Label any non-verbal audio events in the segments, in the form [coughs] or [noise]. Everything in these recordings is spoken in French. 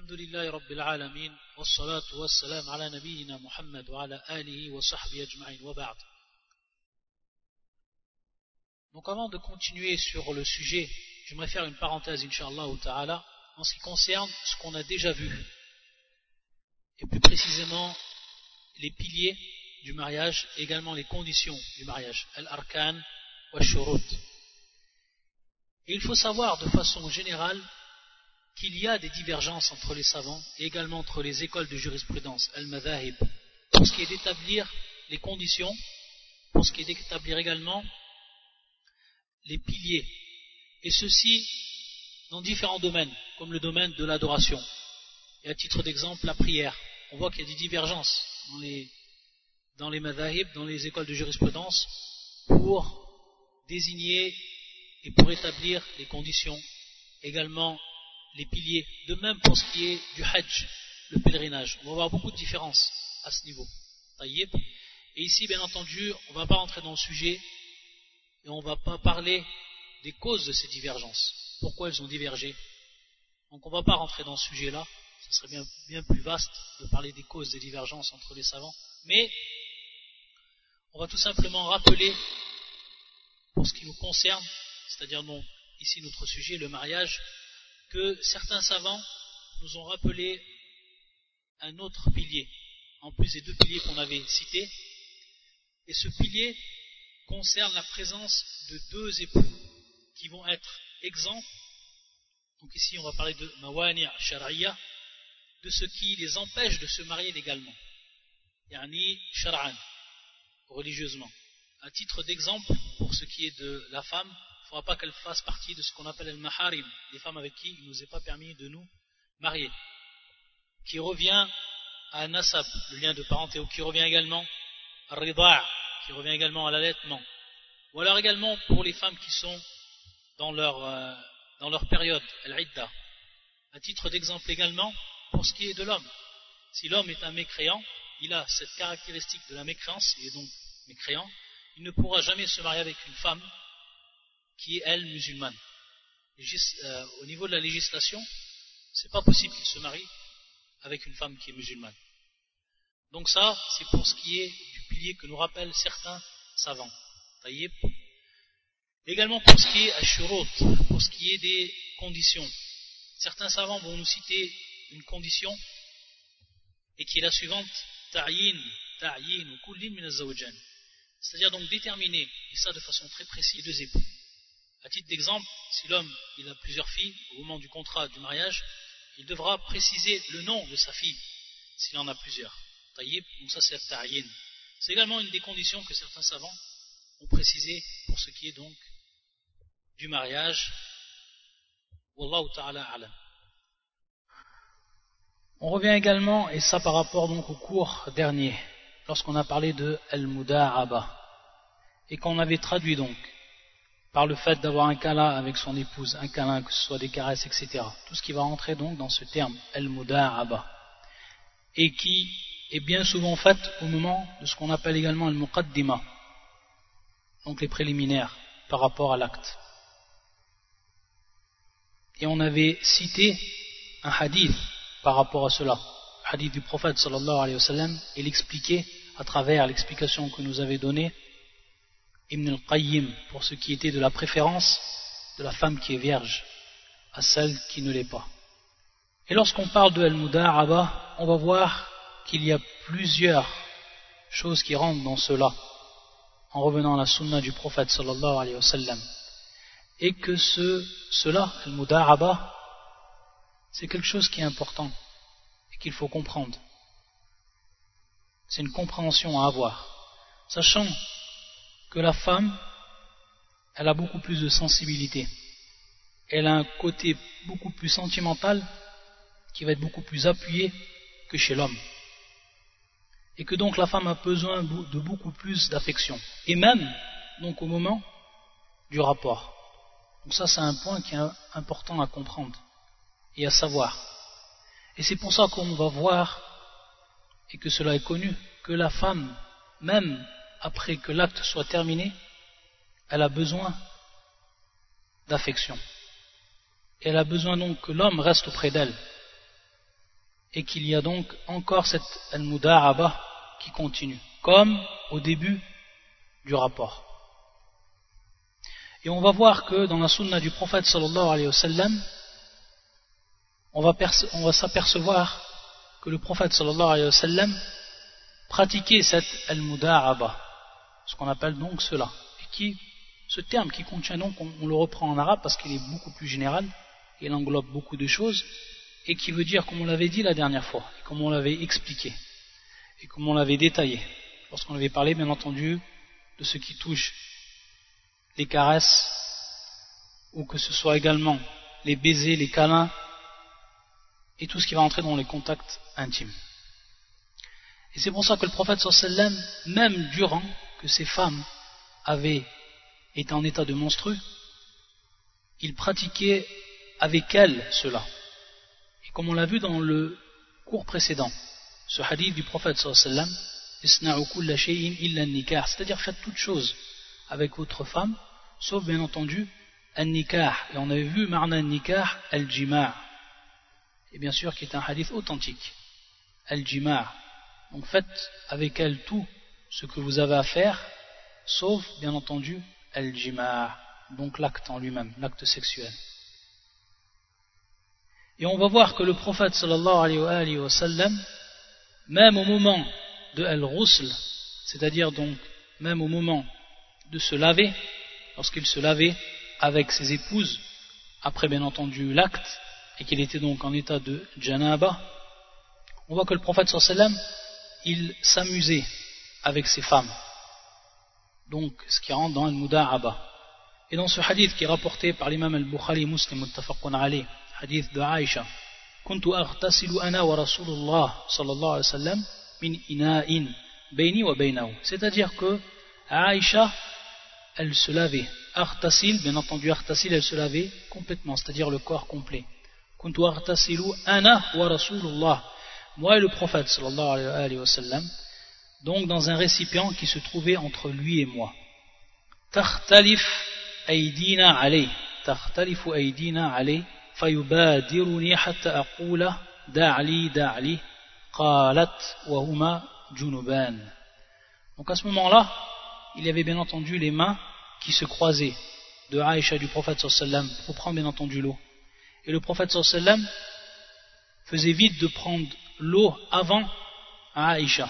الحمد لله رب العالمين والصلاة والسلام على نبينا محمد وعلى آله وصحبه أجمعين وبعد Donc avant de continuer sur le sujet, j'aimerais faire une parenthèse, Inch'Allah ta'ala, en ce qui concerne ce qu'on a déjà vu. Et plus précisément, les piliers du mariage, également les conditions du mariage, al-arkan wa shurut. Et il faut savoir de façon générale qu'il y a des divergences entre les savants et également entre les écoles de jurisprudence, al-madhahib, pour ce qui est d'établir les conditions, pour ce qui est d'établir également les piliers, et ceci dans différents domaines, comme le domaine de l'adoration. Et à titre d'exemple, la prière. On voit qu'il y a des divergences dans les, dans dans les écoles de jurisprudence, pour désigner et pour établir les conditions, également les piliers. De même pour ce qui est du hajj, le pèlerinage. On va avoir beaucoup de différences à ce niveau. Et ici, bien entendu, on ne va pas rentrer dans le sujet et on ne va pas parler des causes de ces divergences. Pourquoi elles ont divergé. Donc on ne va pas rentrer dans ce sujet-là. Ce serait bien, bien plus vaste de parler des causes des divergences entre les savants. Mais on va tout simplement rappeler, pour ce qui nous concerne, c'est-à-dire ici notre sujet, le mariage, que certains savants nous ont rappelé un autre pilier, en plus des deux piliers qu'on avait cités. Et ce pilier concerne la présence de deux époux qui vont être exempts. Donc ici, on va parler de mawani' shar'iyya, de ce qui les empêche de se marier légalement. Yani shar'an, religieusement. À titre d'exemple, pour ce qui est de la femme, faudra pas qu'elle fasse partie de ce qu'on appelle le maharim, les femmes avec qui il ne nous est pas permis de nous marier. Qui revient à nasab, le lien de parenté, ou qui revient également à rida' qui revient également à l'allaitement. Ou alors également pour les femmes qui sont dans leur, euh, dans leur période, al-idda. À titre d'exemple également, pour ce qui est de l'homme. Si l'homme est un mécréant, il a cette caractéristique de la mécréance, il est donc mécréant, il ne pourra jamais se marier avec une femme qui est, elle, musulmane. Euh, au niveau de la législation, c'est pas possible qu'il se marie avec une femme qui est musulmane. Donc ça, c'est pour ce qui est du pilier que nous rappellent certains savants. Également pour ce qui est ashurut, pour ce qui est des conditions. Certains savants vont nous citer une condition et qui est la suivante ta'yin, ta'yin ou kullin min C'est-à-dire donc déterminer, et ça de façon très précise, deux époux. À titre d'exemple, si l'homme a plusieurs filles au moment du contrat du mariage, il devra préciser le nom de sa fille s'il en a plusieurs. Donc ça c'est. C'est également une des conditions que certains savants ont précisé pour ce qui est donc du mariage. Wallahu ta'ala. On revient également, et ça par rapport donc au cours dernier, lorsqu'on a parlé de Al-Muda'aba, et qu'on avait traduit donc par le fait d'avoir un câlin avec son épouse, un câlin, que ce soit des caresses, etc. Tout ce qui va rentrer donc dans ce terme, Al-Muda'aba, et qui est bien souvent fait au moment de ce qu'on appelle également Al-Muqaddima, donc les préliminaires par rapport à l'acte. Et on avait cité un hadith par rapport à cela, le hadith du prophète sallallahu alayhi wa sallam, et l'expliquer à travers l'explication que nous avait donnée Ibn al-Qayyim pour ce qui était de la préférence de la femme qui est vierge à celle qui ne l'est pas. Et lorsqu'on parle de Al-Muda'aba, on va voir qu'il y a plusieurs choses qui rentrent dans cela en revenant à la sunna du prophète sallallahu alayhi wa sallam et que ce, cela, Al-Muda'aba, c'est quelque chose qui est important et qu'il faut comprendre. C'est une compréhension à avoir, sachant que la femme, elle a beaucoup plus de sensibilité. Elle a un côté beaucoup plus sentimental qui va être beaucoup plus appuyé que chez l'homme. Et que donc la femme a besoin de beaucoup plus d'affection. Et même, donc au moment du rapport. Donc ça, c'est un point qui est important à comprendre et à savoir. Et c'est pour ça qu'on va voir, et que cela est connu, que la femme, même après que l'acte soit terminé, elle a besoin d'affection. Elle a besoin donc que l'homme reste auprès d'elle. et qu'il y a donc encore cette al-mudaraba qui continue, comme au début du rapport. Et on va voir que dans la sunna du prophète sallallahu alayhi wa sallam, on va, s'apercevoir que le prophète sallallahu alayhi wa sallam pratiquait cette al-mudaraba, ce qu'on appelle donc cela, et qui, ce terme qui contient donc, on, le reprend en arabe parce qu'il est beaucoup plus général, il englobe beaucoup de choses, et qui veut dire, comme on l'avait dit la dernière fois, et comme on l'avait expliqué, et comme on l'avait détaillé, lorsqu'on avait parlé bien entendu de ce qui touche les caresses, ou que ce soit également les baisers, les câlins, et tout ce qui va entrer dans les contacts intimes. Et c'est pour ça que le prophète sallam, même durant que ces femmes avaient été en état de monstru, il pratiquait avec elles cela. Et comme on l'a vu dans le cours précédent, ce hadith du prophète sallam, c'est-à-dire faites toutes choses avec votre femme, sauf bien entendu al-nikah. Et on avait vu marna al-nikah al-jima' et bien sûr qui est un hadith authentique. Al-Jima' Donc faites avec elle tout ce que vous avez à faire, sauf bien entendu Al-Jima' donc l'acte en lui-même, l'acte sexuel. Et on va voir que le prophète sallallahu alayhi wa sallam, même au moment de Al-Rusl, c'est-à-dire donc même au moment de se laver, lorsqu'il se lavait avec ses épouses, après bien entendu l'acte, et qu'il était donc en état de janaba, on voit que le prophète sallam, il s'amusait avec ses femmes. Donc, ce qui rentre dans le muda'aba. Et dans ce hadith qui est rapporté par l'imam al-Bukhari muslim muttafaqun alayh, hadith de Aïcha, كنت أغتسل أنا ورسول الله صلى الله عليه وسلم من إناء بيني وبينه c'est-à-dire que Aïcha elle se lavait Artasil, bien entendu Artasil elle se lavait complètement c'est-à-dire le corps complet moi et le prophète sallallahu alayhi wa sallam donc dans un récipient qui se trouvait entre lui et moi تختلف أيدينا عليه تختلف أيدينا عليه فيبادرني حتى أقول دع لي دع لي قالت وهما جنبان donc à ce moment-là il y avait bien entendu les mains qui se croisaient de Aïcha du prophète sallallahu pour prendre bien entendu l'eau et le prophète sallam faisait vite de prendre l'eau avant à Aïcha,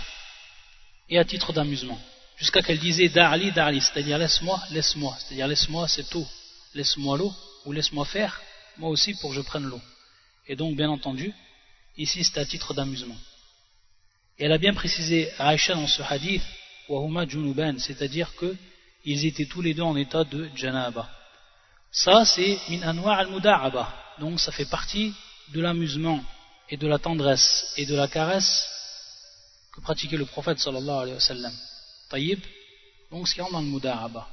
et à titre d'amusement, jusqu'à qu'elle disait Da'ali, Da'ali, c'est-à-dire laisse-moi, laisse-moi, c'est-à-dire laisse-moi cette eau, laisse-moi l'eau, ou laisse-moi faire, moi aussi pour que je prenne l'eau. Et donc, bien entendu, ici c'est à titre d'amusement. Et elle a bien précisé à Aïcha dans ce hadith, Wahuma Junuban, c'est-à-dire qu'ils étaient tous les deux en état de janaba. Ça, c'est min anwa al-muda'aba, donc ça fait partie de l'amusement et de la tendresse et de la caresse que pratiquait le prophète sallallahu alayhi wa sallam. Taïb, donc ce qui rentre dans le muda'aba.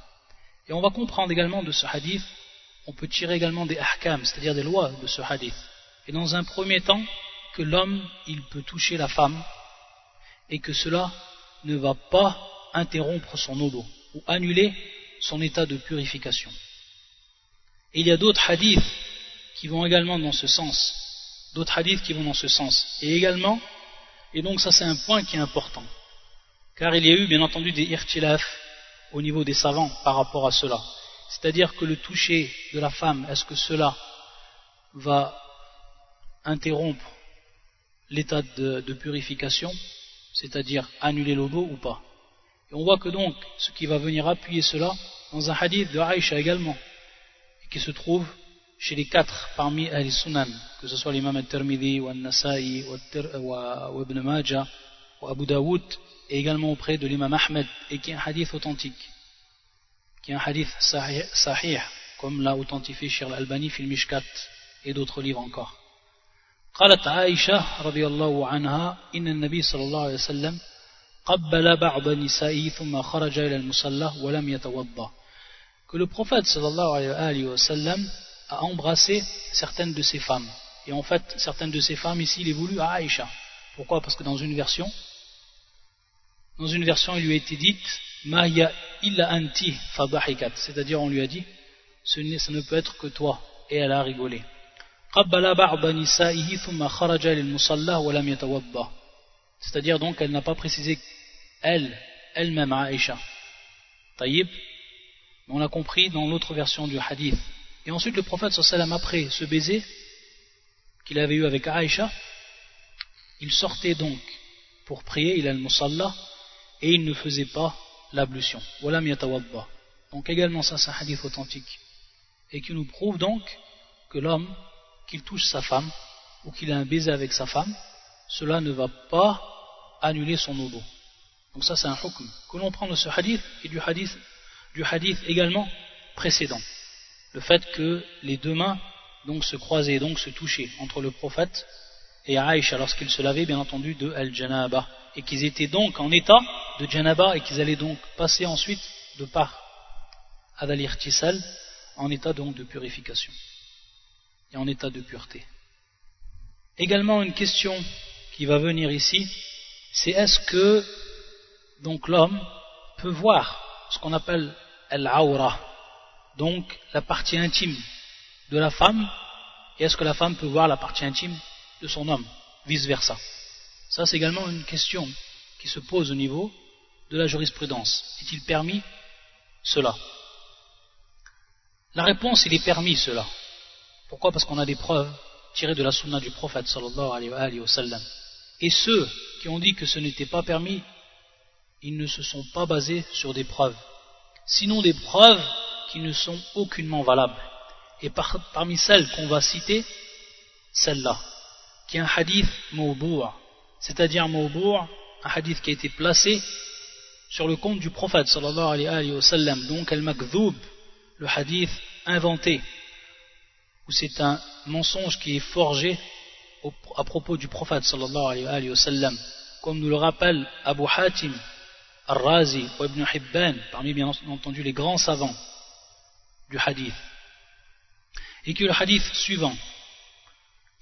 Et on va comprendre également de ce hadith, on peut tirer également des ahkam, c'est-à-dire des lois de ce hadith. Et dans un premier temps, que l'homme, il peut toucher la femme, et que cela ne va pas interrompre son odo, ou annuler son état de purification. Et il y a d'autres hadiths qui vont également dans ce sens, d'autres hadiths qui vont dans ce sens. Et également, et donc ça c'est un point qui est important, car il y a eu bien entendu des irtilaf au niveau des savants par rapport à cela. C'est-à-dire que le toucher de la femme, est-ce que cela va interrompre l'état de, purification, c'est-à-dire annuler l'odo ou pas? Et on voit que donc, ce qui va venir appuyer cela, dans un hadith de Aïcha également, qui se trouve chez les quatre parmi les sunan que ce soit l'imam al-Tirmidhi, ou al-Nasa'i, ou Ibn Majah, ou Abu Dawood, et également auprès de l'imam Ahmed, et qui est un hadith authentique, qui est un hadith sahih, comme l'a authentifié Shir al-Albani, fil Mishkat, et d'autres livres encore. قالت عائشة رضي الله عنها إن النبي صلى الله عليه وسلم قبل بعض نسائه ثم خرج إلى المصلى ولم يتوضأ que le prophète sallallahu alayhi wa sallam a embrassé certaines de ses femmes. Et en fait, certaines de ses femmes ici, il est voulu à Aïcha. Pourquoi? Parce que dans une version, dans une version, il lui a été dit Mahya illa anti fadahikat. C'est-à-dire, on lui a dit Ça ne peut être que toi. Et elle a rigolé. c'est-à-dire donc elle n'a pas précisé elle elle-même Aïcha Taïb on l'a compris dans l'autre version du hadith et ensuite le prophète sallam après ce baiser qu'il avait eu avec Aïcha il sortait donc pour prier il a le musalla et il ne faisait pas l'ablution donc également ça c'est un hadith authentique et qui nous prouve donc que l'homme, qu'il touche sa femme ou qu'il a un baiser avec sa femme, cela ne va pas annuler son odo. Donc ça c'est un hukm que l'on prend de ce hadith et du hadith, du hadith également précédent. Le fait que les deux mains donc se croisaient, donc se touchaient entre le prophète et Aïcha lorsqu'ils se lavaient bien entendu de Al-Janaba et qu'ils étaient donc en état de Janaba et qu'ils allaient donc passer ensuite de par Adalir Tissal en état donc de purification et en état de pureté. Également une question qui va venir ici, c'est est-ce que donc l'homme peut voir ce qu'on appelle al-aura, donc la partie intime de la femme, et est-ce que la femme peut voir la partie intime de son homme, vice versa. Ça c'est également une question qui se pose au niveau de la jurisprudence. Est-il permis cela? La réponse, il est permis cela. Pourquoi? Parce qu'on a des preuves tirées de la sunna du prophète sallallahu. Et ceux qui ont dit que ce n'était pas permis, ils ne se sont pas basés sur des preuves. Sinon des preuves qui ne sont aucunement valables. Et parmi celles qu'on va citer, celle-là, qui est un hadith mawboua, c'est-à-dire mawboua, un hadith qui a été placé sur le compte du prophète sallallahu alayhi wa sallam, donc al-makdhoub, le hadith inventé, ou c'est un mensonge qui est forgé à propos du prophète sallallahu alayhi wa sallam, comme nous le rappelle Abu Hatim al-Razi ou Ibn Hibban, parmi bien entendu les grands savants du hadith. Et que le hadith suivant,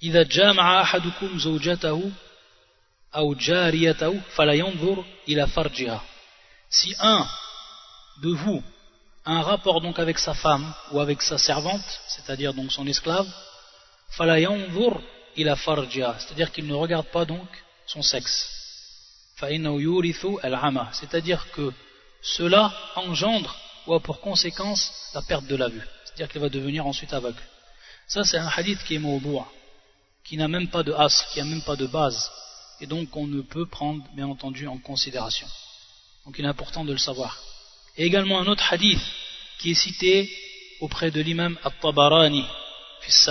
إذا جامع أحدكم زوجته أو جاريته فلا ينظر إلى فرجها. Si un de vous un rapport donc avec sa femme ou avec sa servante, c'est-à-dire donc son esclave, il a c'est-à-dire qu'il ne regarde pas donc son sexe. C'est-à-dire que cela engendre ou a pour conséquence la perte de la vue. C'est-à-dire qu'il va devenir ensuite aveugle. Ça c'est un hadith qui est mawboua, qui n'a même pas de as, qui n'a même pas de base, et donc on ne peut prendre bien entendu en considération. Donc il est important de le savoir. Et également un autre hadith qui est cité auprès de l'imam At-Tabarani, fils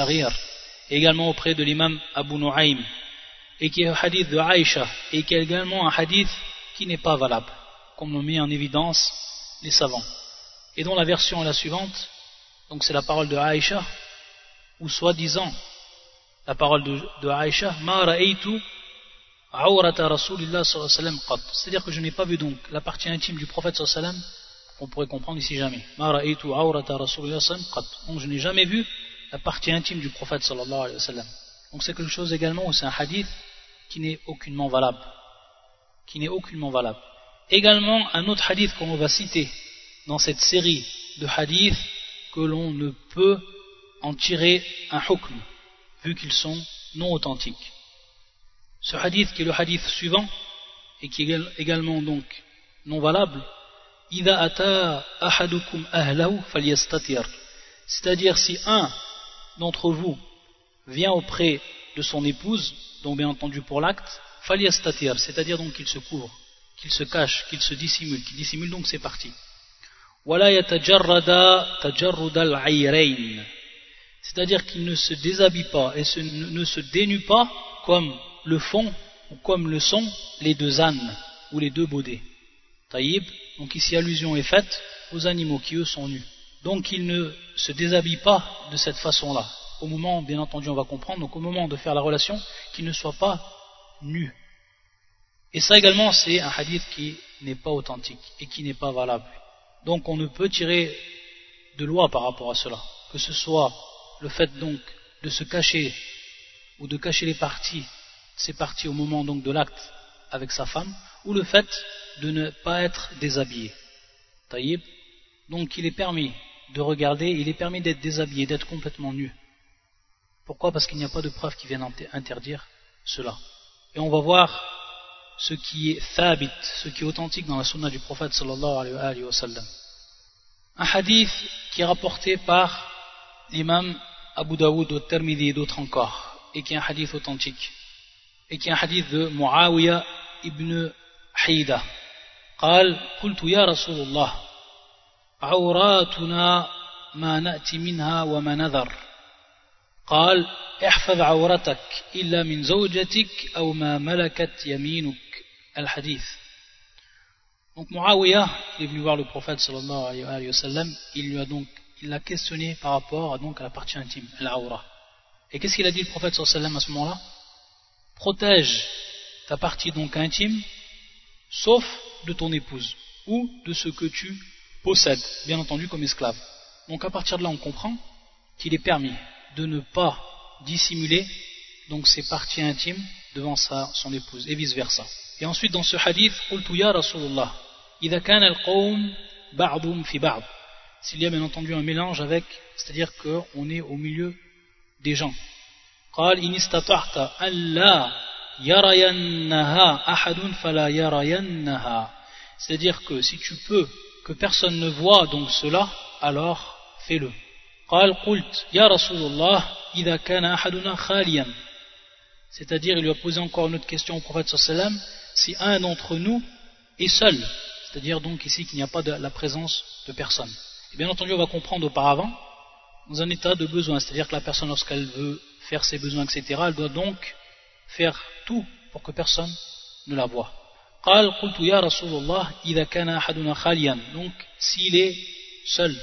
et également auprès de l'imam Abu Nu'aym, et qui est un hadith de Aïcha, et qui est également un hadith qui n'est pas valable, comme l'ont mis en évidence les savants, et dont la version est la suivante, donc c'est la parole de Aïcha, ou soi-disant la parole de, de Aïcha, Ma ra'aytu c'est-à-dire que je n'ai pas vu donc la partie intime du prophète sallallahu on pourrait comprendre ici jamais. Donc je n'ai jamais vu la partie intime du prophète sallallahu alayhi wa sallam. Donc c'est quelque chose également où c'est un hadith qui n'est aucunement valable. Qui n'est aucunement valable. Également un autre hadith qu'on va citer dans cette série de hadiths que l'on ne peut en tirer un hukm vu qu'ils sont non authentiques. Ce hadith qui est le hadith suivant et qui est également donc non valable c'est-à-dire si un d'entre vous vient auprès de son épouse, donc bien entendu pour l'acte, c'est-à-dire donc qu'il se couvre, qu'il se cache, qu'il se dissimule, qu'il dissimule donc ses parties. C'est-à-dire qu'il ne se déshabille pas et ne se dénue pas comme le font ou comme le sont les deux ânes ou les deux baudets. Taïb, donc ici allusion est faite aux animaux qui eux sont nus. Donc ils ne se déshabillent pas de cette façon-là. Au moment, bien entendu, on va comprendre, donc au moment de faire la relation, qu'ils ne soient pas nus. Et ça également, c'est un hadith qui n'est pas authentique et qui n'est pas valable. Donc on ne peut tirer de loi par rapport à cela. Que ce soit le fait donc de se cacher ou de cacher les parties, ces parties au moment donc de l'acte avec sa femme, ou le fait de ne pas être déshabillé. Taïb. Donc il est permis de regarder, il est permis d'être déshabillé, d'être complètement nu. Pourquoi? Parce qu'il n'y a pas de preuve qui vienne interdire cela. Et on va voir ce qui est thabit, ce qui est authentique dans la sunna du prophète sallallahu alayhi wa sallam. Un hadith qui est rapporté par l'imam Abu Daoud au Tirmidhi et d'autres encore, et qui est un hadith authentique, et qui est un hadith de Muawiyah ibn Haïda. قال قلت يا رسول الله عوراتنا ما نأتي منها وما نذر قال احفظ عورتك إلا من زوجتك أو ما ملكت يمينك al-hadith. Donc Muawiyah est venu voir le prophète sallallahu alayhi wa sallam, il lui a donc il l'a questionné par rapport à, donc, à la partie intime, l'aura. Et qu'est-ce qu'il a dit le prophète sallallahu à ce moment-là? Protège ta partie donc intime, sauf de ton épouse, ou de ce que tu possèdes, bien entendu comme esclave. Donc à partir de là, on comprend qu'il est permis de ne pas dissimuler donc ses parties intimes devant sa, son épouse, et vice versa. Et ensuite, dans ce hadith, قلت يا رسول الله إذا كان القوم بعضهم في بعض s'il y a bien entendu un mélange avec, c'est-à-dire qu'on est au milieu des gens. قال إن استطعت أن لا يرينها أحد فلا يرينها c'est-à-dire que si tu peux que personne ne voit donc cela alors fais-le قال قلت يا رسول الله إذا كان أحدنا خاليا c'est-à-dire il lui a posé encore une autre question au prophète sallam si un d'entre nous est seul, c'est-à-dire donc ici qu'il n'y a pas de la présence de personne. Et bien entendu, on va comprendre auparavant, dans un état de besoin, c'est-à-dire que la personne, lorsqu'elle veut faire ses besoins, etc., elle doit donc faire tout pour que personne ne la voie. donc s'il est seul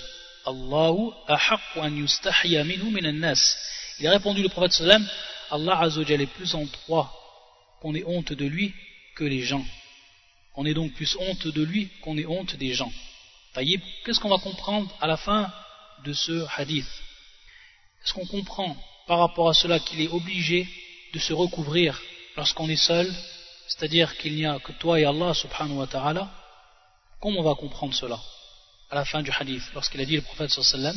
Allahu il a répondu le prophète sallam Allah azawajal est plus en droit qu'on ait honte de lui que les gens. On est donc plus honte de lui qu'on est honte des gens. Qu'est-ce qu'on va comprendre à la fin de ce hadith? Est-ce qu'on comprend par rapport à cela qu'il est obligé de se recouvrir lorsqu'on est seul, c'est-à-dire qu'il n'y a que toi et Allah subhanahu wa ta'ala? Comment on va comprendre cela à la fin du hadith Lorsqu'il a dit le prophète sallallahu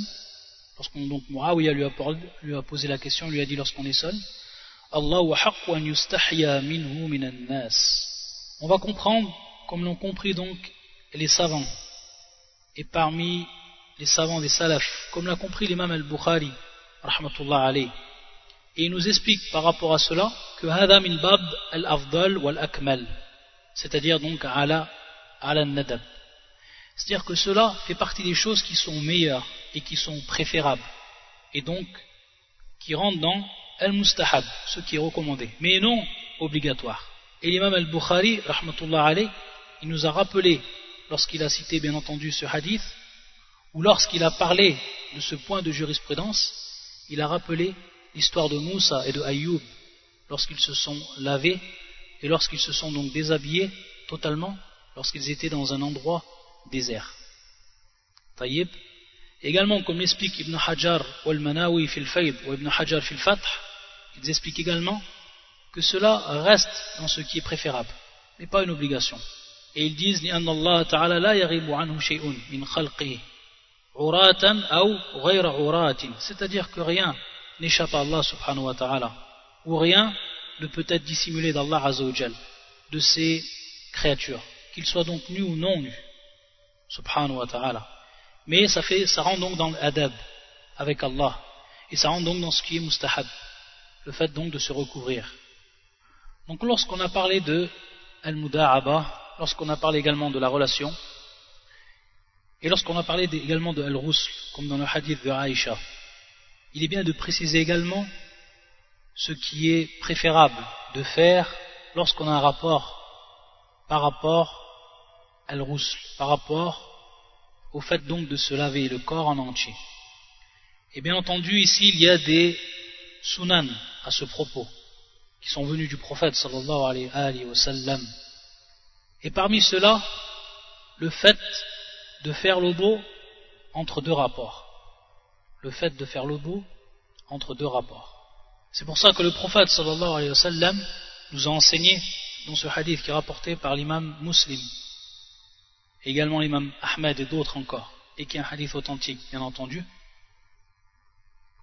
lorsqu'on donc Muawiyah lui a, lui a posé la question, lui a dit lorsqu'on est seul, On va comprendre, comme l'ont compris donc les savants, et parmi les savants des salafs, comme l'a compris l'imam al-Bukhari, rahmatullah Et il nous explique par rapport à cela que c'est-à-dire donc ala, ala nadab. C'est-à-dire que cela fait partie des choses qui sont meilleures et qui sont préférables, et donc qui rentrent dans al-mustahab, ce qui est recommandé, mais non obligatoire. Et l'imam al-Bukhari, rahmatullah il nous a rappelé, lorsqu'il a cité bien entendu ce hadith, ou lorsqu'il a parlé de ce point de jurisprudence, il a rappelé l'histoire de Moussa et de Ayyub, lorsqu'ils se sont lavés et lorsqu'ils se sont donc déshabillés totalement, lorsqu'ils étaient dans un endroit désert. Taïb. Également, comme l'explique Ibn Hajar al-Manawi fil ou Ibn Hajar fil Fath, ils expliquent également que cela reste dans ce qui est préférable, mais pas une obligation. Et ils disent c'est-à-dire que rien n'échappe à Allah subhanahu wa ta'ala ou rien ne peut être dissimulé d'Allah azawajal de ses créatures qu'ils soient donc nus ou non nus subhanahu wa ta'ala. Mais ça, fait, ça rend donc dans l'adab avec Allah et ça rend donc dans ce qui est mustahab le fait donc de se recouvrir donc lorsqu'on a parlé de Al-Muda'aba, lorsqu'on a parlé également de la relation, et lorsqu'on a parlé également de Al-Rusl, comme dans le hadith de Aïcha, il est bien de préciser également ce qui est préférable de faire lorsqu'on a un rapport par rapport à Al-Rusl, par rapport au fait donc de se laver le corps en entier. Et bien entendu, ici, il y a des sunan à ce propos qui sont venus du prophète sallallahu alayhi wa sallam. Et parmi cela, le fait de faire le beau entre deux rapports. Le fait de faire le beau entre deux rapports. C'est pour ça que le prophète sallallahu alayhi wa nous a enseigné dans ce hadith qui est rapporté par l'imam muslim, également l'imam Ahmed et d'autres encore, et qui est un hadith authentique, bien entendu,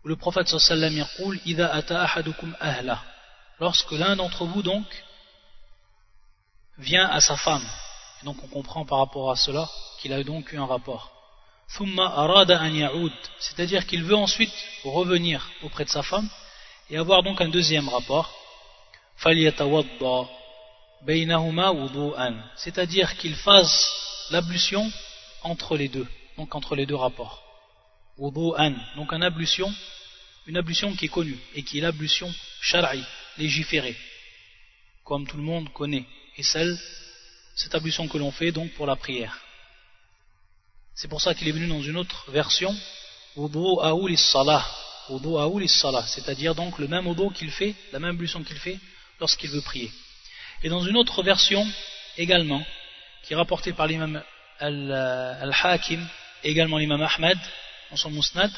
où le prophète sallallahu alayhi wa sallam lorsque l'un d'entre vous donc vient à sa femme. Et donc on comprend par rapport à cela qu'il a donc eu un rapport c'est-à-dire qu'il veut ensuite revenir auprès de sa femme et avoir donc un deuxième rapport c'est-à-dire qu'il fasse l'ablution entre les deux donc entre les deux rapports donc une ablution une ablution qui est connue et qui est l'ablution shar'i légiférée comme tout le monde connaît. Et celle cette ablution que l'on fait donc pour la prière. C'est pour ça qu'il est venu dans une autre version c'est-à-dire donc le même wudu qu'il fait la même ablution qu'il fait lorsqu'il veut prier. Et dans une autre version également qui est rapportée par l'imam al-Hakim et également l'imam Ahmed dans son musnad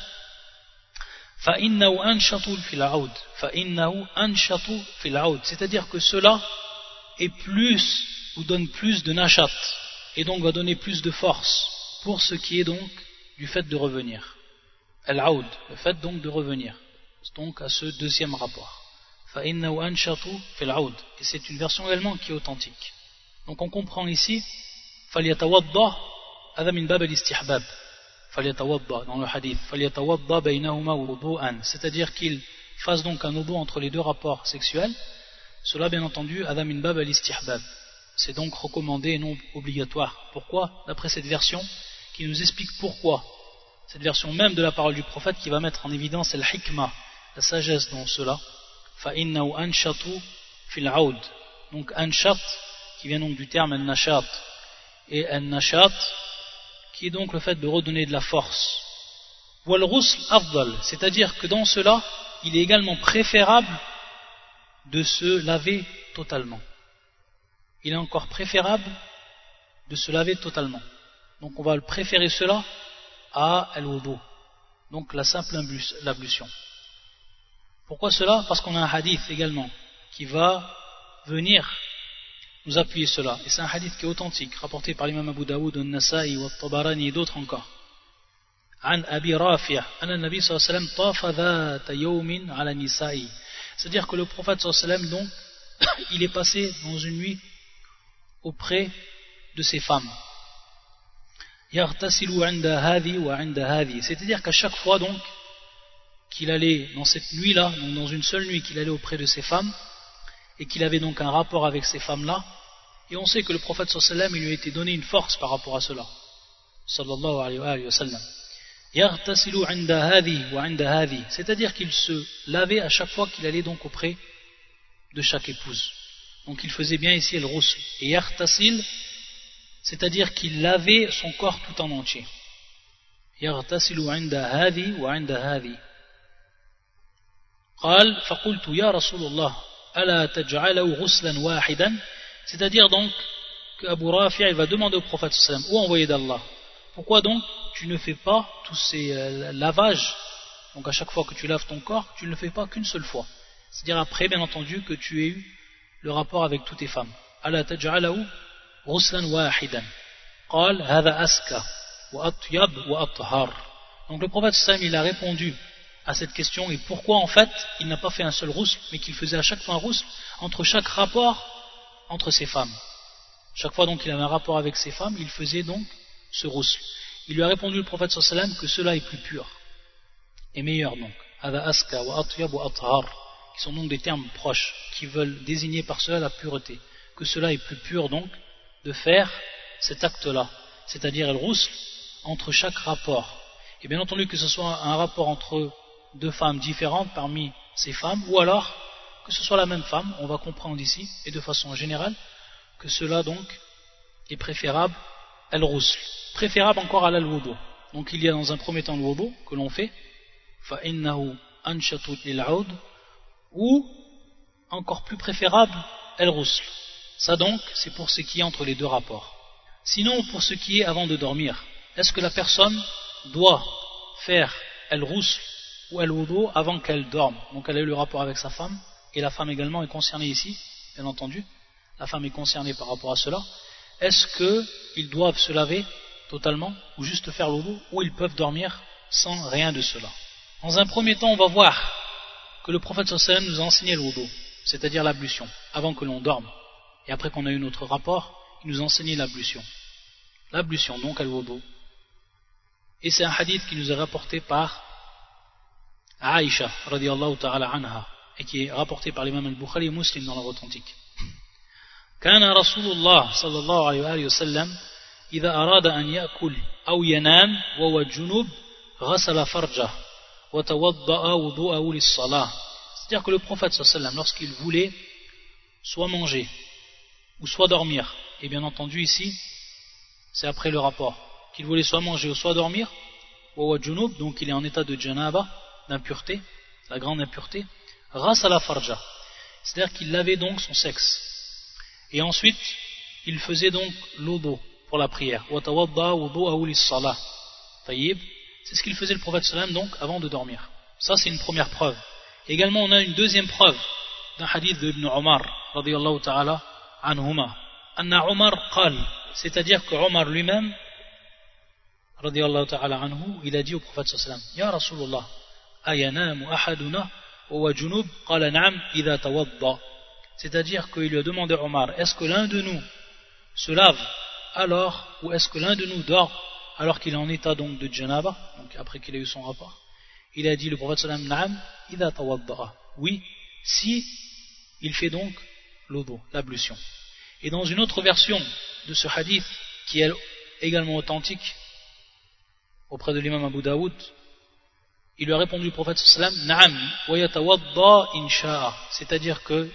c'est-à-dire que cela est plus ou donne plus de nachat et donc va donner plus de force pour ce qui est donc du fait de revenir. Al-aoud le fait donc de revenir. Donc à ce deuxième rapport. et c'est une version également qui est authentique. Donc on comprend ici dans le hadith. c'est-à-dire qu'il fasse donc un wudu entre les deux rapports sexuels. Cela bien entendu bab al c'est donc recommandé et non obligatoire. Pourquoi? D'après cette version qui nous explique pourquoi. Cette version même de la parole du prophète qui va mettre en évidence la hikmah la sagesse dans cela. Donc anshat qui vient donc du terme an-nashat et an-nashat qui est donc le fait de redonner de la force. c'est-à-dire que dans cela, il est également préférable de se laver totalement. Il est encore préférable de se laver totalement. Donc on va préférer cela à al donc la simple ablution. Pourquoi cela? Parce qu'on a un hadith également qui va venir nous appuyer cela. Et c'est un hadith qui est authentique, rapporté par l'imam Abu Daoud, al-Nasa'i, al-Tabarani et d'autres encore. عن أبي رافع أن النبي صلى الله عليه وسلم طاف ذات يوم على النساء c'est-à-dire que le prophète صلى الله عليه وسلم donc [coughs] il est passé dans une nuit auprès de ses femmes يغتسل عند هذه وعند هذه c'est-à-dire qu'à chaque fois donc qu'il allait dans cette nuit-là donc dans une seule nuit qu'il allait auprès de ses femmes et qu'il avait donc un rapport avec ces femmes-là et on sait que le prophète sallam il lui a été donné une force par rapport à cela sallallahu alayhi wa sallam c'est-à-dire qu'il se lavait à chaque fois qu'il allait donc auprès de chaque épouse donc il faisait bien ici le roussel et yartasil c'est-à-dire qu'il lavait son corps tout en entier يغتسل عند هذه وعند هذه قال فقلت يا رسول الله c'est-à-dire donc que Abu Rafi' il va demander au prophète sallam ou envoyé d'Allah pourquoi donc tu ne fais pas tous ces euh, lavages? Donc à chaque fois que tu laves ton corps tu ne le fais pas qu'une seule fois. C'est-à-dire après bien entendu que tu aies eu le rapport avec toutes tes femmes ala taj'alahu ghuslan wahidan aska wa atyab donc le prophète sallam il a répondu à cette question et pourquoi en fait il n'a pas fait un seul rousse mais qu'il faisait à chaque fois un rousse entre chaque rapport entre ses femmes. Chaque fois donc qu'il avait un rapport avec ses femmes, il faisait donc ce rousse. Il lui a répondu le prophète sallam que cela est plus pur et meilleur donc. aska wa wa qui sont donc des termes proches qui veulent désigner par cela la pureté. Que cela est plus pur donc de faire cet acte-là, c'est-à-dire le rousse entre chaque rapport. Et bien entendu que ce soit un rapport entre deux femmes différentes parmi ces femmes, ou alors que ce soit la même femme, on va comprendre ici, et de façon générale, que cela donc est préférable à roussel préférable encore à la Donc il y a dans un premier temps le que l'on fait, ou encore plus préférable el roussel Ça donc, c'est pour ce qui est entre les deux rapports. Sinon, pour ce qui est avant de dormir, est-ce que la personne doit faire el roussel ou el wudu avant qu'elle dorme. Donc elle a eu le rapport avec sa femme, et la femme également est concernée ici, bien entendu. La femme est concernée par rapport à cela. Est-ce qu'ils doivent se laver totalement, ou juste faire le wudu, ou ils peuvent dormir sans rien de cela? Dans un premier temps, on va voir que le prophète sallam nous a enseigné le wudu, c'est-à-dire l'ablution, avant que l'on dorme. Et après qu'on a eu notre rapport, il nous a enseigné l'ablution. L'ablution, donc, al-wudu. Et c'est un hadith qui nous est rapporté par Aïcha, radiallahu ta'ala anha, et qui est rapporté par l'imam al-Bukhari et Muslim dans leur authentique. كان رسول الله صلى الله عليه وآله وسلم إذا أراد أن يأكل أو ينام وهو جنوب غسل فرجه وتوضأ وضوءه للصلاة c'est-à-dire que le prophète sallam lorsqu'il voulait soit manger ou soit dormir et bien entendu ici c'est après le rapport qu'il voulait soit manger ou soit dormir ou junub donc il est en état de janaba d'impureté la grande impureté ras à la farja. C'est-à-dire qu'il lavait donc son sexe. Et ensuite il faisait donc l'odo pour la prière. C'est ce qu'il faisait le prophète sallam donc avant de dormir. Ça c'est une première preuve. Également on a une deuxième preuve d'un hadith de Ibn Omar radiyallahu ta'ala anhuma. Anna Omar qal c'est-à-dire que Omar lui-même radiyallahu ta'ala anhu il a dit au prophète sallam ya Rasulullah junub qala na'am idha tawadda c'est-à-dire qu'il lui a demandé Omar est-ce que l'un de nous se lave alors ou est-ce que l'un de nous dort alors qu'il est en état donc de janaba donc après qu'il a eu son rapport? Il a dit le prophète sallam na'am idha tawadda oui si il fait donc l'ablution. Et dans une autre version de ce hadith qui est également authentique auprès de l'imam Abu Daoud il lui a répondu le prophète sallam na'am wa insha'a c'est-à-dire que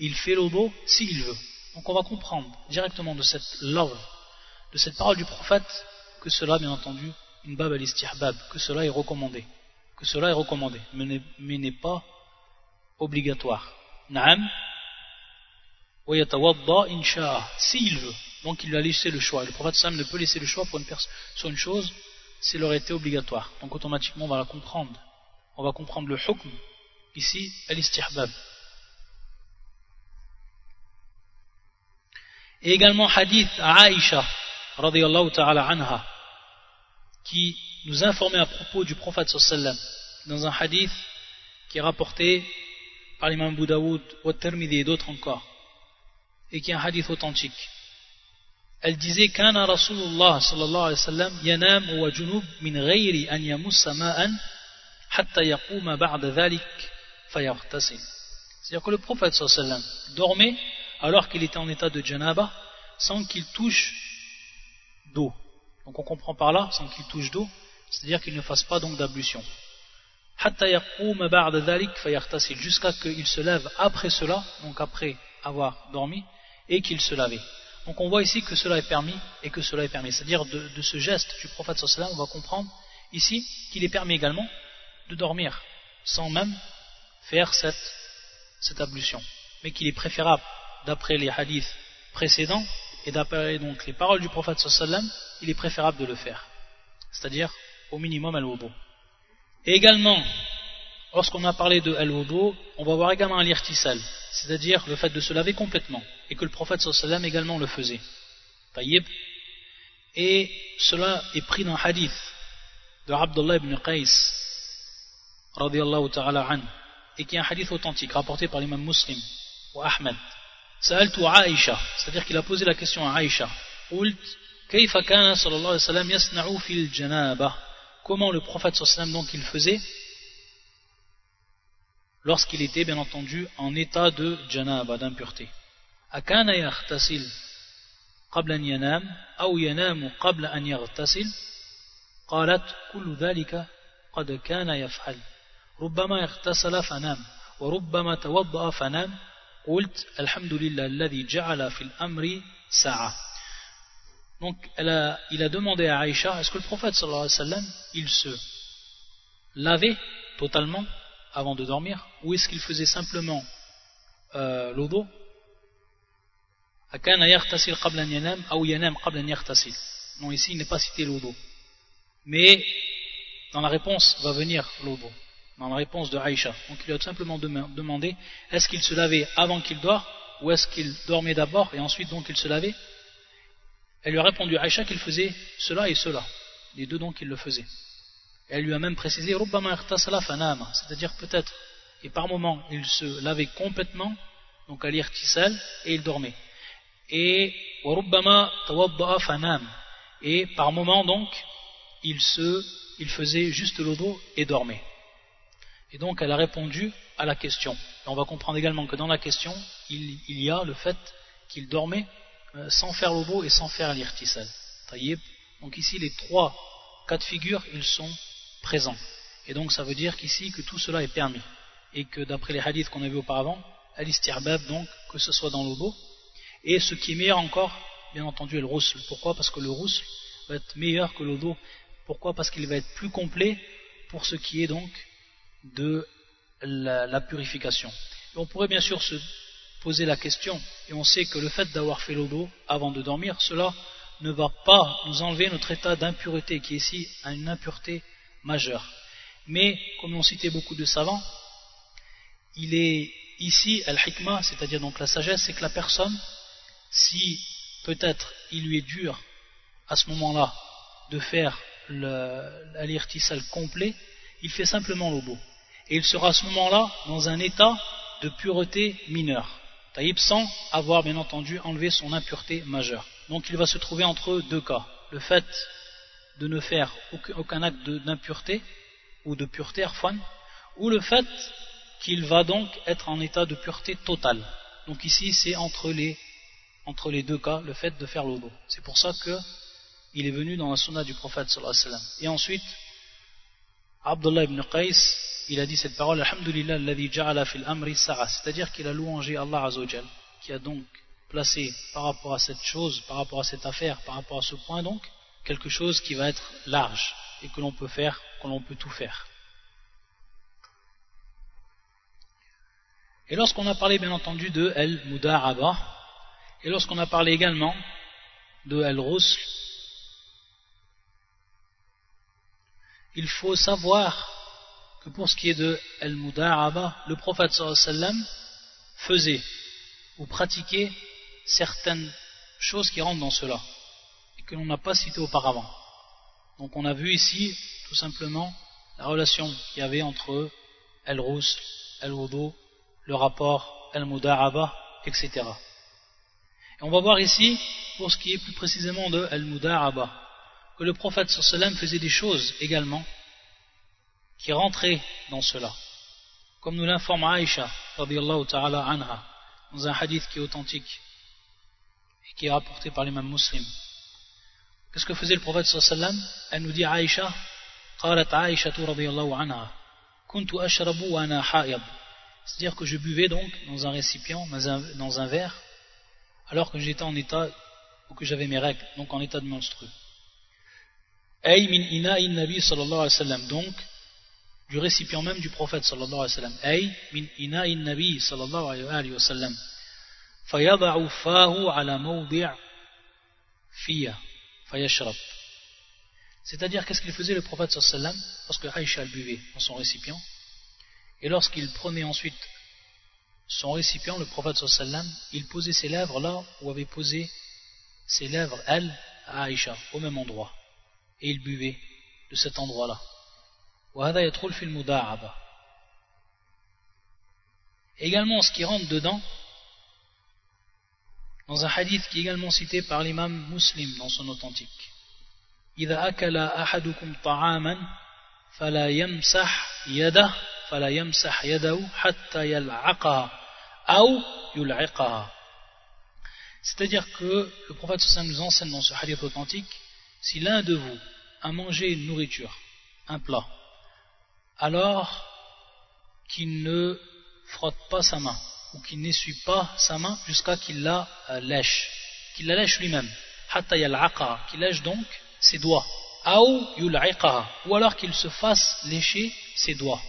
il fait l'odo s'il veut. Donc on va comprendre directement de cette love, de cette parole du prophète, que cela, bien entendu, une bab al istihbab, que cela est recommandé. Que cela est recommandé, mais n'est pas obligatoire. Naam, insha'a, s'il veut. Donc il lui a laissé le choix. le prophète ne peut laisser le choix pour une sur une chose s'il aurait été obligatoire. Donc automatiquement on va la comprendre. On va comprendre le hukm, ici, al-istihbab. Et également hadith à Aïcha, qui nous informait à propos du prophète sallam, dans un hadith qui est rapporté par l'imam Boudaoud, au Tirmidhi et d'autres encore, et qui est un hadith authentique. Elle disait. C'est-à-dire que le prophète dormait alors qu'il était en état de janaba sans qu'il touche d'eau. Donc on comprend par là, sans qu'il touche d'eau, c'est-à-dire qu'il ne fasse pas donc d'ablution. Jusqu'à qu'il se lève après cela, donc après avoir dormi, et qu'il se lavait. Donc on voit ici que cela est permis et que cela est permis. C'est-à-dire de, ce geste du prophète sallallahu on va comprendre ici qu'il est permis également de dormir sans même faire cette, cette ablution. Mais qu'il est préférable d'après les hadiths précédents et d'après donc les paroles du prophète sallam, il est préférable de le faire. C'est-à-dire au minimum al-wudu. Et également, lorsqu'on a parlé de al-wudu, on va voir également l'irtisal, c'est-à-dire le fait de se laver complètement, et que le prophète sallam également le faisait. Taïb. Et cela est pris dans un hadith de Abdullah ibn Qais, ta'ala et qui est un hadith authentique, rapporté par l'imam muslim, ou Ahmed, سألت عائشة c'est-à-dire qu'il a posé la question à Aïcha قلت كيف كان صلى الله عليه وسلم يصنع في الجنابة comment le prophète صلى الله عليه وسلم donc il faisait lorsqu'il était bien entendu en état de janaba d'impureté أكان يغتسل قبل أن ينام أو ينام قبل أن يغتسل قالت كل ذلك قد كان يفعل ربما اغتسل فنام وربما توضأ فنام قلت الحمد لله الذي جعل في الأمر ساعة donc elle a, il a demandé à Aïcha est-ce que le prophète sallallahu alayhi wa sallam il se lavait totalement avant de dormir Ou est-ce qu'il faisait simplement euh, l'odo? Non, ici il n'est pas cité l'odo. Mais dans la réponse va venir l'odo. Dans la réponse de Aïcha. Donc il lui a simplement demandé est-ce qu'il se lavait avant qu'il dort ou est-ce qu'il dormait d'abord et ensuite donc il se lavait? Elle lui a répondu Aïcha qu'il faisait cela et cela. Les deux donc il le faisait elle lui a même précisé c'est-à-dire peut-être et par moment il se lavait complètement donc à l'irtisal et il dormait. Et et par moment donc il se il faisait juste l'eau et dormait. Et donc elle a répondu à la question. On va comprendre également que dans la question il, y a le fait qu'il dormait euh, sans faire l'eau et sans faire l'irtisal. Donc ici les trois cas de figure ils sont présents et donc ça veut dire qu'ici que tout cela est permis. Et que d'après les hadiths qu'on a vus auparavant al donc que ce soit dans l'eau et ce qui est meilleur encore bien entendu est le rousl pourquoi? Parce que le rousl va être meilleur que l'eau pourquoi? Parce qu'il va être plus complet pour ce qui est donc de la, purification. On pourrait bien sûr se poser la question et on sait que le fait d'avoir fait l'eau avant de dormir cela ne va pas nous enlever notre état d'impureté qui est ici une impureté majeure mais comme l'ont cité beaucoup de savants il est ici al-hikmah c'est-à-dire donc la sagesse c'est que la personne si peut-être il lui est dur à ce moment-là de faire l'irtisal complet il fait simplement l'obo et il sera à ce moment-là dans un état de pureté mineure. Taïb sans avoir bien entendu enlevé son impureté majeure. Donc il va se trouver entre deux cas. Le fait de ne faire aucun acte d'impureté ou de pureté arfan ou le fait qu'il va donc être en état de pureté totale. Donc ici c'est entre les, entre les deux cas le fait de faire l'odo. C'est pour ça que il est venu dans la sunna du prophète sallallahu et ensuite Abdullah ibn Qais il a dit cette parole Alhamdulillah c'est-à-dire qu'il a louangé Allah azawajal qui a donc placé par rapport à cette chose, par rapport à cette affaire, par rapport à ce point donc, quelque chose qui va être large et que l'on peut faire, que l'on peut tout faire. Et lorsqu'on a parlé bien entendu de El Muda'aba, et lorsqu'on a parlé également de El Rusl, il faut savoir que pour ce qui est de El Muda'aba, le prophète sallam faisait ou pratiquait certaines choses qui rentrent dans cela que l'on n'a pas cité auparavant. Donc on a vu ici tout simplement la relation qu'il y avait entre El-Rous, El-Wudu, le rapport El-Muda'aba, etc. Et on va voir ici, pour ce qui est plus précisément de El-Muda'aba, que le prophète sallam faisait des choses également qui rentraient dans cela. Comme nous l'informe Aïcha, ta'ala anha, dans un hadith qui est authentique et qui est rapporté par l'imam muslim. Qu'est-ce que faisait le prophète sallam Elle nous dit Aïcha, قالت عائشة رضي الله عنها كنت أشرب وأنا حائض c'est-à-dire que je buvais donc dans un récipient, dans un verre, alors que j'étais en état, ou que j'avais mes règles, donc en état de monstrueux. Ay min ina'i nabi sallallahu alayhi wa sallam, donc du récipient même du prophète sallallahu alayhi wa sallam. Ay min ina'i nabi sallallahu alayhi wa sallam. فيضع فاه على موضع فيه c'est-à-dire, qu'est-ce qu'il faisait le prophète sallam lorsque Aïcha le buvait dans son récipient? Et lorsqu'il prenait ensuite son récipient, le prophète sallam, il posait ses lèvres là où avait posé ses lèvres, elle, à Aïcha, au même endroit. Et il buvait de cet endroit-là. Également, ce qui rentre dedans, dans un hadith qui est également cité par l'imam muslim dans son authentique إذا أكل أحدكم طعاما فلا يمسح يده فلا يمسح يده حتى يلعقها أو يلعقها C'est-à-dire que le prophète sallam nous enseigne dans ce hadith authentique si l'un de vous a mangé une nourriture, un plat, alors qu'il ne frotte pas sa main ou qu'il n'essuie pas sa main jusqu'à qu'il la euh, lèche, qu'il la lèche lui-même, qu'il lèche donc ses doigts, ou alors qu'il se fasse lécher ses doigts.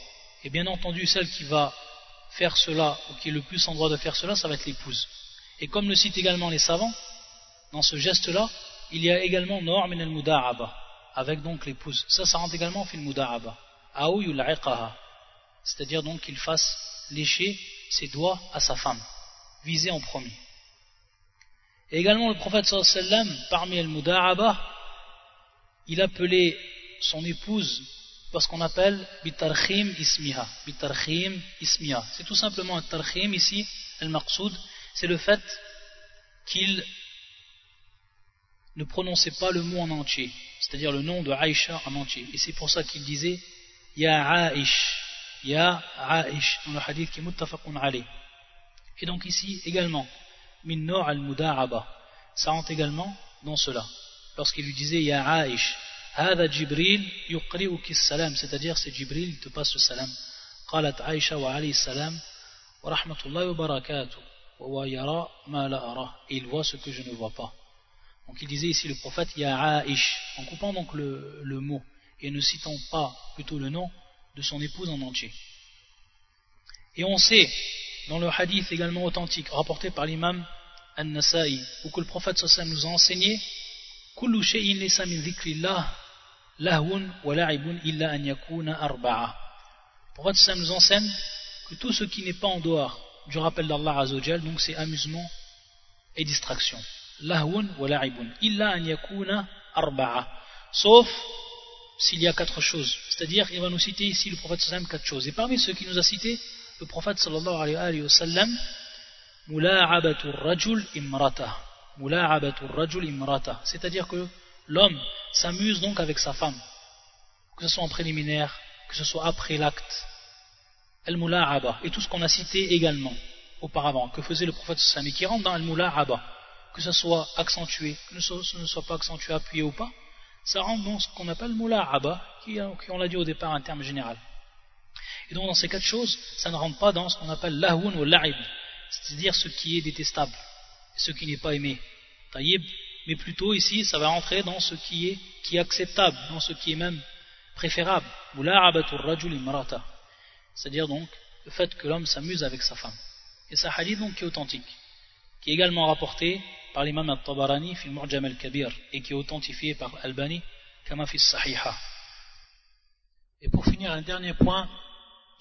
Et bien entendu, celle qui va faire cela, ou qui est le plus en droit de faire cela, ça va être l'épouse. Et comme le citent également les savants, dans ce geste-là, il y a également Noor min al-muda'aba, avec donc l'épouse. Ça, ça rentre également fil muda'aba. Aou C'est-à-dire donc qu'il fasse lécher ses doigts à sa femme, visée en premier. Et également le prophète sallam, parmi al-muda'aba, il appelait son épouse par ce qu'on appelle bitarkhim ismiha. Bitarkhim ismiha. C'est tout simplement un ici, al-maqsoud, c'est le fait qu'il ne prononçait pas le mot en entier, c'est-à-dire le nom de Aïcha en entier. Et c'est pour ça qu'il disait Ya Aïch, Ya Aïch, dans le hadith qui est muttafaqun alayh. Et donc ici également, min al-muda'aba. Ça rentre également dans cela. Lorsqu'il lui disait Ya Aïch, Hada Jibril yuqri'uki salam, c'est-à-dire c'est Jibril, il te passe le salam. قالت عائشة وعليه السلام ورحمة الله وبركاته وهو يرى ما لا أراه et il voit ce que je ne vois pas donc il disait ici le prophète Ya Aïch en coupant donc le, le mot et ne citant pas plutôt le nom de son épouse en entier. Et on sait, dans le hadith également authentique, rapporté par l'imam An-Nasa'i, où que le prophète Sossam nous a enseigné Kullu shay'in laysa min dhikrillah lahun wa la'ibun illa an yakuna arba'a. Le prophète Sossam nous enseigne que tout ce qui n'est pas en dehors du rappel d'Allah Azzawajal, donc c'est amusement et distraction. Lahun wa la'ibun illa an yakuna arba'a. Sauf s'il y a quatre choses. C'est-à-dire, il va nous citer ici le prophète sallam quatre choses. Et parmi ceux qui nous a cité, le prophète sallallahu alayhi wa sallam, mula'abatul rajul imrata. Mula'abatul rajul imrata. C'est-à-dire que l'homme s'amuse donc avec sa femme. Que ce soit en préliminaire, que ce soit après l'acte, al-mula'aba, et tout ce qu'on a cité également auparavant, que faisait le prophète sallam, et qui rentre dans al-mula'aba, que ce soit accentué, que ce ne soit pas accentué, appuyé ou pas, ça rentre dans ce qu'on appelle mula'aba, qui, qui on l'a dit au départ un terme général. Et donc dans ces quatre choses, ça ne rentre pas dans ce qu'on appelle lahun ou la'ib, c'est-à-dire ce qui est détestable, ce qui n'est pas aimé, taïb, mais plutôt ici, ça va rentrer dans ce qui est, qui est acceptable, dans ce qui est même préférable, c'est-à-dire donc le fait que l'homme s'amuse avec sa femme. Et ce hadith donc qui est authentique, qui est également rapporté par l'imam al-Tabarani fil Mu'jam al-Kabir et qui est authentifié par Albani kama fi sahiha. Et pour finir, un dernier point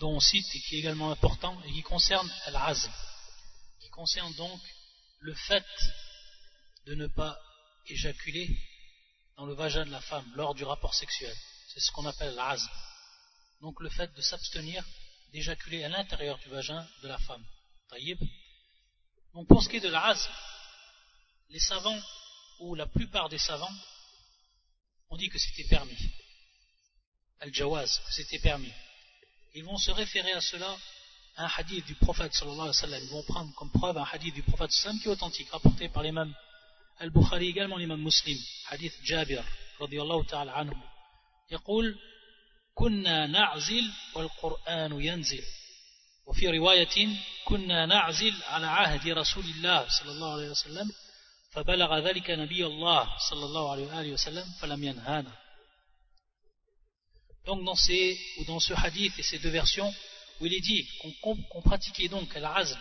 dont on cite et qui est également important et qui concerne al-azm, qui concerne donc le fait de ne pas éjaculer dans le vagin de la femme lors du rapport sexuel. C'est ce qu'on appelle l'azm. Donc le fait de s'abstenir d'éjaculer à l'intérieur du vagin de la femme. Taïb. Donc pour ce qui est de la les savants, ou la plupart des savants, ont dit que c'était permis. Al-Jawaz, que c'était permis. Ils vont se référer à cela un hadith du prophète sallallahu alayhi wa sallam. Ils vont prendre comme preuve un hadith du prophète sallallahu qui est authentique, rapporté par l'imam Al-Bukhari, également l'imam muslim, hadith Jabir, radiallahu ta'ala anhu. يقول كنا نعزل والقرآن ينزل وفي رواية كنا نعزل على عهد رسول الله صلى الله عليه وسلم فبلغ ذلك نبي الله صلى الله عليه وآله وسلم فلم ينهانا Donc dans, ces, ou dans ce hadith et ces deux versions, où il est dit qu'on qu pratiquait donc l'azl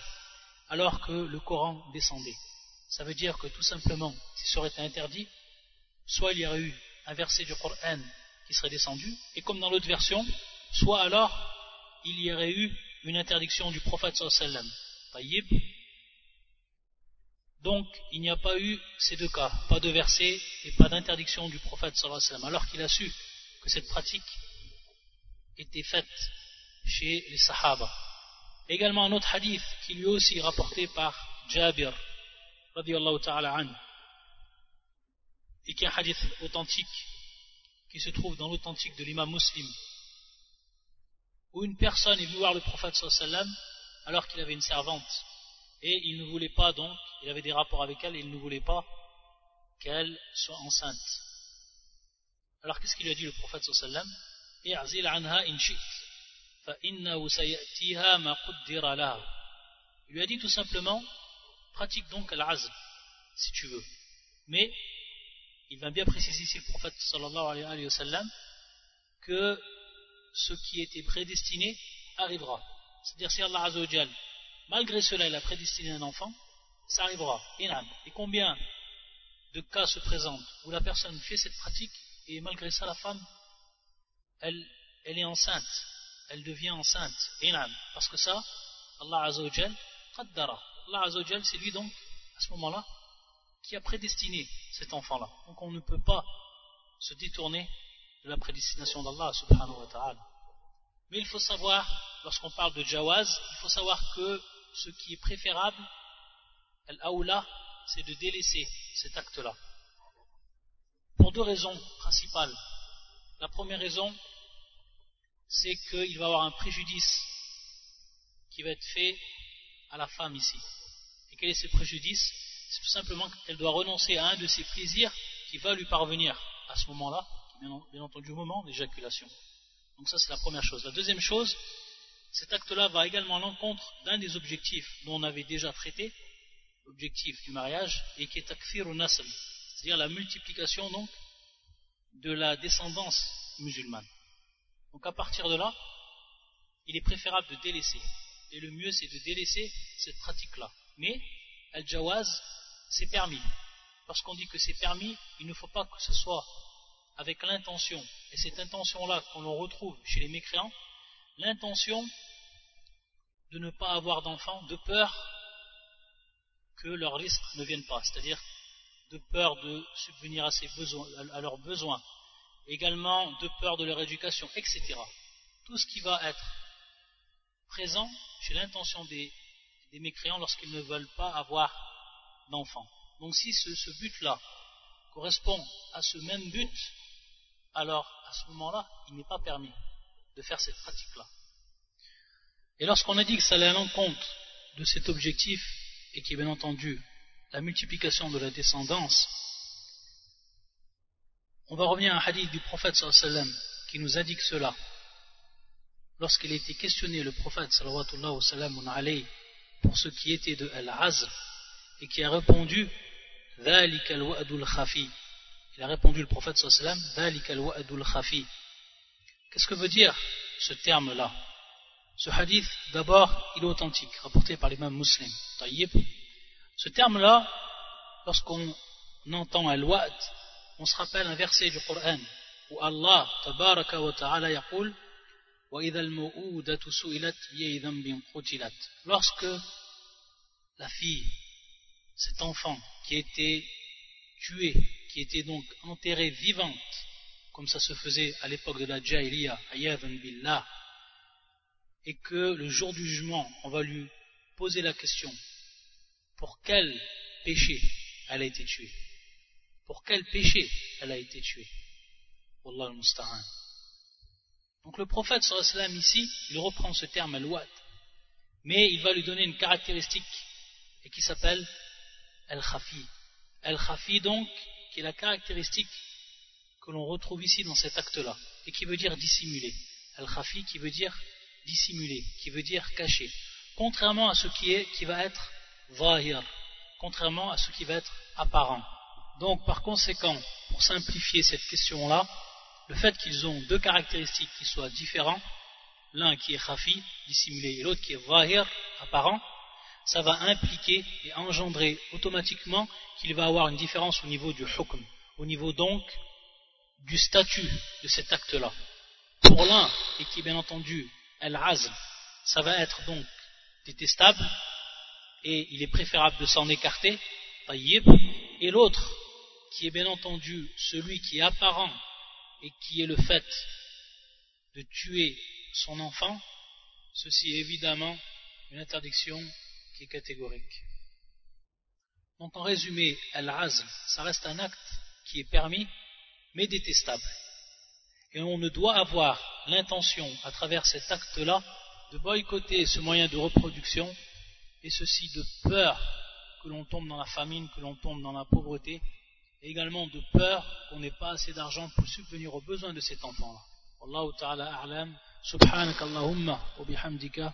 alors que le Coran descendait. Ça veut dire que tout simplement, si ça aurait été interdit, soit il y aurait eu un verset du Coran qui serait descendu, et comme dans l'autre version, soit alors il y aurait eu une interdiction du prophète sallam. Taïb. Donc il n'y a pas eu ces deux cas, pas de verset et pas d'interdiction du prophète sallam, alors qu'il a su que cette pratique était faite chez les sahaba. Également un autre hadith qui lui aussi rapporté par Jabir ta'ala et qui est un hadith authentique qui se trouve dans l'authentique de l'imam muslim, où une personne est venue voir le prophète sallam alors qu'il avait une servante, et il ne voulait pas donc, il avait des rapports avec elle, et il ne voulait pas qu'elle soit enceinte. Alors qu'est-ce qu'il lui a dit le prophète sallam anha in Il lui a dit tout simplement, pratique donc l'azl, si tu veux. Mais il va bien préciser ici le prophète sallallahu alayhi wa sallam que ce qui était prédestiné arrivera. C'est-à-dire si Allah Azzawajal, malgré cela, il a prédestiné un enfant, ça arrivera. Et combien de cas se présentent où la personne fait cette pratique et malgré ça la femme, elle, elle est enceinte, elle devient enceinte. Parce que ça, Allah Azzawajal, qaddara. Allah Azzawajal, c'est lui donc, à ce moment-là, qui a prédestiné cet enfant-là. Donc on ne peut pas se détourner de la prédestination d'Allah subhanahu wa. Mais il faut savoir, lorsqu'on parle de jawaz, il faut savoir que ce qui est préférable, al-aoula, c'est de délaisser cet acte-là. Pour deux raisons principales. La première raison, c'est qu'il va y avoir un préjudice qui va être fait à la femme ici. Et quel est ce préjudice? C'est tout simplement qu'elle doit renoncer à un de ses plaisirs qui va lui parvenir à ce moment-là, bien entendu au moment d'éjaculation. Donc ça c'est la première chose. La deuxième chose, cet acte-là va également à l'encontre d'un des objectifs dont on avait déjà traité, l'objectif du mariage, et qui est takfir ou nasl, c'est-à-dire la multiplication donc de la descendance musulmane. Donc à partir de là, il est préférable de délaisser. Et le mieux c'est de délaisser cette pratique-là. Mais al-jawaz, c'est permis. Lorsqu'on dit que c'est permis, il ne faut pas que ce soit avec l'intention, et cette intention-là qu'on retrouve chez les mécréants, l'intention de ne pas avoir d'enfants, de peur que leurs risques ne viennent pas, c'est-à-dire de peur de subvenir à, à leurs besoins, également de peur de leur éducation, etc. Tout ce qui va être présent chez l'intention des, mécréants lorsqu'ils ne veulent pas avoir d'enfants. Donc si ce but-là correspond à ce même but, alors à ce moment-là, il n'est pas permis de faire cette pratique-là. Et lorsqu'on a dit que ça allait à l'encontre de cet objectif, et qui est bien entendu la multiplication de la descendance, on va revenir à un hadith du prophète sallam qui nous indique cela. Lorsqu'il a été questionné, le prophète sallam pour ce qui était de Al-Azr, et qui a répondu il a répondu le prophète sallam khafi Qu'est-ce que veut dire ce terme-là? Ce hadith, d'abord, il est authentique, rapporté par l'imam muslim. Ce terme-là, lorsqu'on entend al-wa'd, on se rappelle un verset du Coran où Allah, tabaraka wa ta'ala, yaqul Lorsque la fille, cet enfant qui a été tué qui était donc enterrée vivante, comme ça se faisait à l'époque de la Jahiliya, billah, et que le jour du jugement, on va lui poser la question pour quel péché elle a été tuée? Pour quel péché elle a été tuée? Wallah al Donc le prophète sallam ici, il reprend ce terme al-wad, mais il va lui donner une caractéristique et qui s'appelle al-khafi. Al-khafi donc, qui est la caractéristique que l'on retrouve ici dans cet acte-là, et qui veut dire dissimuler. Al-Khafi qui veut dire dissimuler, qui veut dire cacher. Contrairement à ce qui, est, qui va être zahir, contrairement à ce qui va être apparent. Donc, par conséquent, pour simplifier cette question-là, le fait qu'ils ont deux caractéristiques qui soient différents, l'un qui est khafi, dissimulé, et l'autre qui est zahir, apparent, ça va impliquer et engendrer automatiquement qu'il va avoir une différence au niveau du hukm, au niveau donc du statut de cet acte-là. Pour l'un, et qui bien entendu al-azm, ça va être donc détestable, et il est préférable de s'en écarter, tayyib, et l'autre, qui est bien entendu celui qui est apparent, et qui est le fait de tuer son enfant, ceci est évidemment une interdiction qui catégorique. Donc en résumé, al-azm, ça reste un acte qui est permis, mais détestable. Et on ne doit avoir l'intention, à travers cet acte-là, de boycotter ce moyen de reproduction, et ceci de peur que l'on tombe dans la famine, que l'on tombe dans la pauvreté, et également de peur qu'on n'ait pas assez d'argent pour subvenir aux besoins de cet enfant-là. Ta'ala a'lam, wa bihamdika,